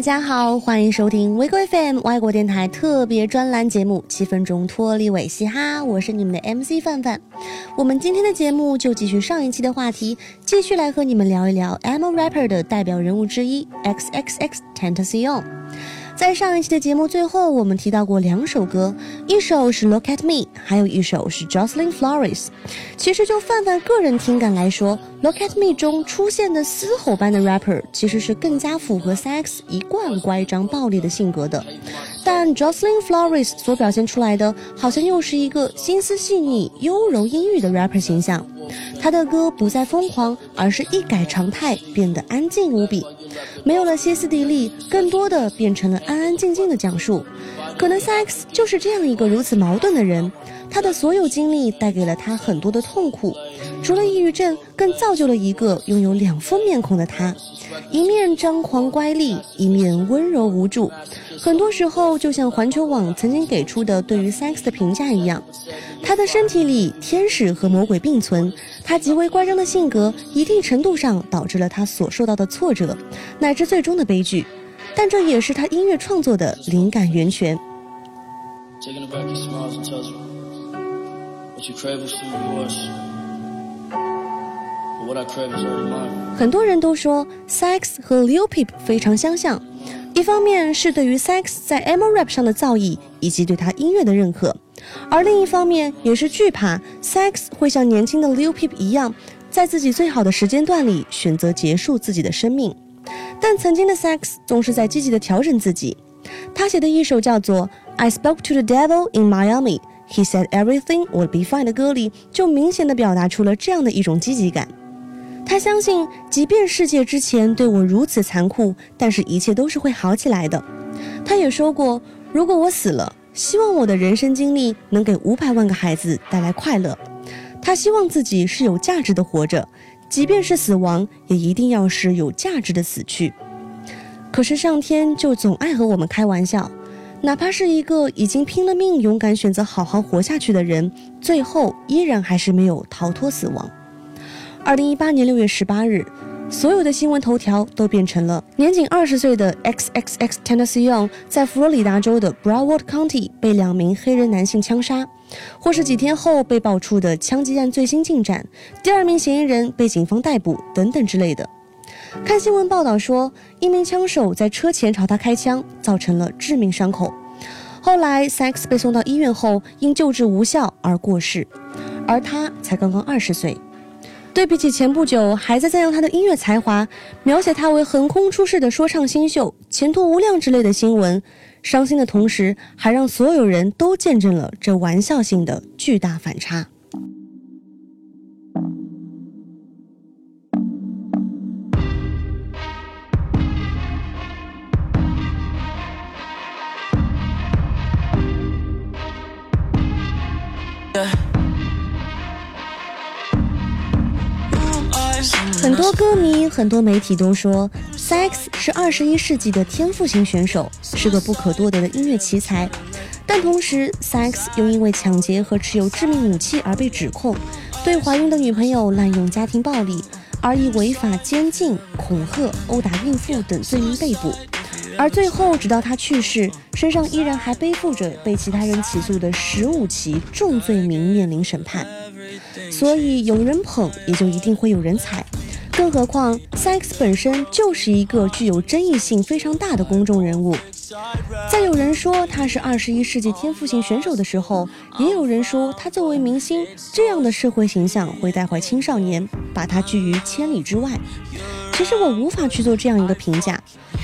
大家好，欢迎收听 w e g o FM 外国电台特别专栏节目《七分钟脱离尾嘻哈》，我是你们的 MC 范范。我们今天的节目就继续上一期的话题，继续来和你们聊一聊 M rapper 的代表人物之一 X X X Tentacion。在上一期的节目最后，我们提到过两首歌，一首是 Look at Me，还有一首是 Jocelyn Flores。其实就范范个人听感来说，Look at Me 中出现的嘶吼般的 rapper 其实是更加符合 Sex 一贯乖张暴力的性格的，但 Jocelyn Flores 所表现出来的，好像又是一个心思细腻、优柔阴郁的 rapper 形象。他的歌不再疯狂，而是一改常态，变得安静无比。没有了歇斯底里，更多的变成了安安静静的讲述。可能 Sex 就是这样一个如此矛盾的人，他的所有经历带给了他很多的痛苦，除了抑郁症，更造就了一个拥有两副面孔的他，一面张狂乖戾，一面温柔无助。很多时候，就像环球网曾经给出的对于 Sex 的评价一样，他的身体里天使和魔鬼并存。他极为乖张的性格，一定程度上导致了他所受到的挫折，乃至最终的悲剧。但这也是他音乐创作的灵感源泉。很多人都说 Sex 和 Lil Peep 非常相像。一方面是对于 Sex 在 emo rap 上的造诣以及对他音乐的认可，而另一方面也是惧怕 Sex 会像年轻的 Lil Peep 一样，在自己最好的时间段里选择结束自己的生命。但曾经的 Sex 总是在积极的调整自己。他写的一首叫做《I Spoke to the Devil in Miami》，He said everything would be fine 的歌里，就明显的表达出了这样的一种积极感。他相信，即便世界之前对我如此残酷，但是一切都是会好起来的。他也说过，如果我死了，希望我的人生经历能给五百万个孩子带来快乐。他希望自己是有价值的活着，即便是死亡，也一定要是有价值的死去。可是上天就总爱和我们开玩笑，哪怕是一个已经拼了命、勇敢选择好好活下去的人，最后依然还是没有逃脱死亡。二零一八年六月十八日，所有的新闻头条都变成了年仅二十岁的 X X X Tentacion 在佛罗里达州的 Broward County 被两名黑人男性枪杀，或是几天后被爆出的枪击案最新进展，第二名嫌疑人被警方逮捕等等之类的。看新闻报道说，一名枪手在车前朝他开枪，造成了致命伤口。后来 Sex 被送到医院后，因救治无效而过世，而他才刚刚二十岁。对比起前不久还在赞扬他的音乐才华，描写他为横空出世的说唱新秀、前途无量之类的新闻，伤心的同时，还让所有人都见证了这玩笑性的巨大反差。很多歌迷、很多媒体都说，Sex 是二十一世纪的天赋型选手，是个不可多得的音乐奇才。但同时，Sex 又因为抢劫和持有致命武器而被指控，对怀孕的女朋友滥用家庭暴力，而以违法监禁、恐吓、殴打孕妇等罪名被捕。而最后，直到他去世，身上依然还背负着被其他人起诉的十五起重罪名面临审判。所以，有人捧，也就一定会有人踩。更何况，Sex 本身就是一个具有争议性非常大的公众人物。在有人说他是二十一世纪天赋型选手的时候，也有人说他作为明星这样的社会形象会带坏青少年，把他拒于千里之外。其实我无法去做这样一个评价，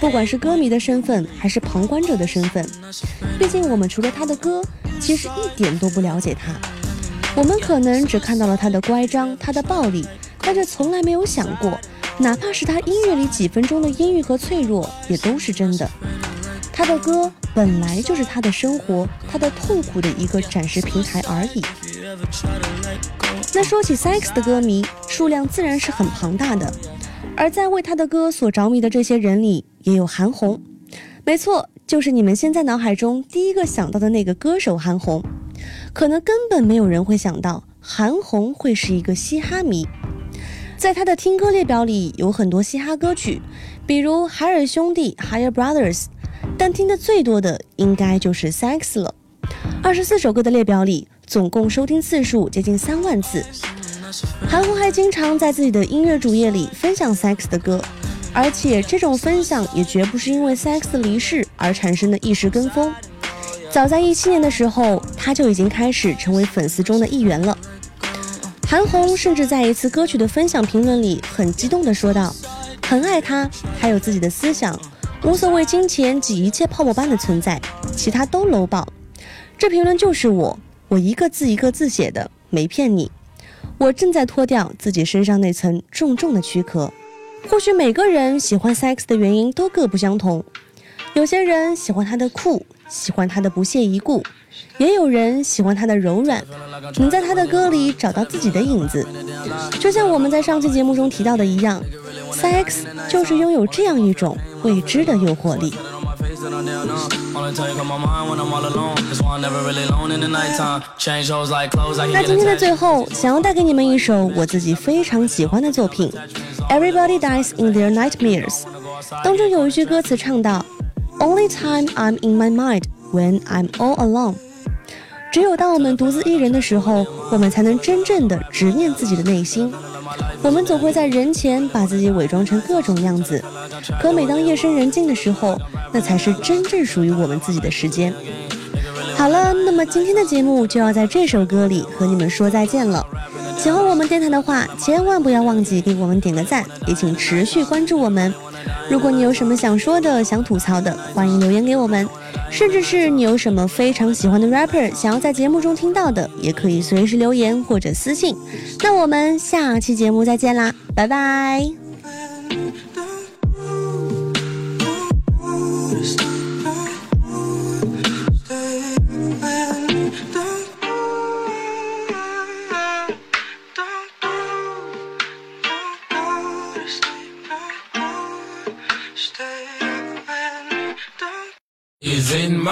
不管是歌迷的身份还是旁观者的身份，毕竟我们除了他的歌，其实一点都不了解他。我们可能只看到了他的乖张，他的暴力。他却从来没有想过，哪怕是他音乐里几分钟的阴郁和脆弱，也都是真的。他的歌本来就是他的生活，他的痛苦的一个展示平台而已。那说起 Sex 的歌迷数量自然是很庞大的，而在为他的歌所着迷的这些人里，也有韩红。没错，就是你们现在脑海中第一个想到的那个歌手韩红。可能根本没有人会想到，韩红会是一个嘻哈迷。在他的听歌列表里有很多嘻哈歌曲，比如海尔兄弟 （Higher Brothers），但听的最多的应该就是 Sex 了。二十四首歌的列表里，总共收听次数接近三万次。韩红还经常在自己的音乐主页里分享 Sex 的歌，而且这种分享也绝不是因为 Sex 离世而产生的一时跟风。早在一七年的时候，他就已经开始成为粉丝中的一员了。韩红甚至在一次歌曲的分享评论里，很激动地说道：“很爱他，他有自己的思想，无所谓金钱及一切泡沫般的存在，其他都搂爆。”这评论就是我，我一个字一个字写的，没骗你。我正在脱掉自己身上那层重重的躯壳。或许每个人喜欢 Sex 的原因都各不相同，有些人喜欢他的酷，喜欢他的不屑一顾，也有人喜欢他的柔软，能在他的歌里找到自己的影子。就像我们在上期节目中提到的一样，Sex 就是拥有这样一种未知的诱惑力。那今天的最后，想要带给你们一首我自己非常喜欢的作品《Everybody Dies in Their Nightmares》，当中有一句歌词唱到：“Only time I'm in my mind when I'm all alone。”只有当我们独自一人的时候，我们才能真正的直面自己的内心。我们总会在人前把自己伪装成各种样子，可每当夜深人静的时候，那才是真正属于我们自己的时间。好了，那么今天的节目就要在这首歌里和你们说再见了。喜欢我们电台的话，千万不要忘记给我们点个赞，也请持续关注我们。如果你有什么想说的、想吐槽的，欢迎留言给我们。甚至是你有什么非常喜欢的 rapper，想要在节目中听到的，也可以随时留言或者私信。那我们下期节目再见啦，拜拜。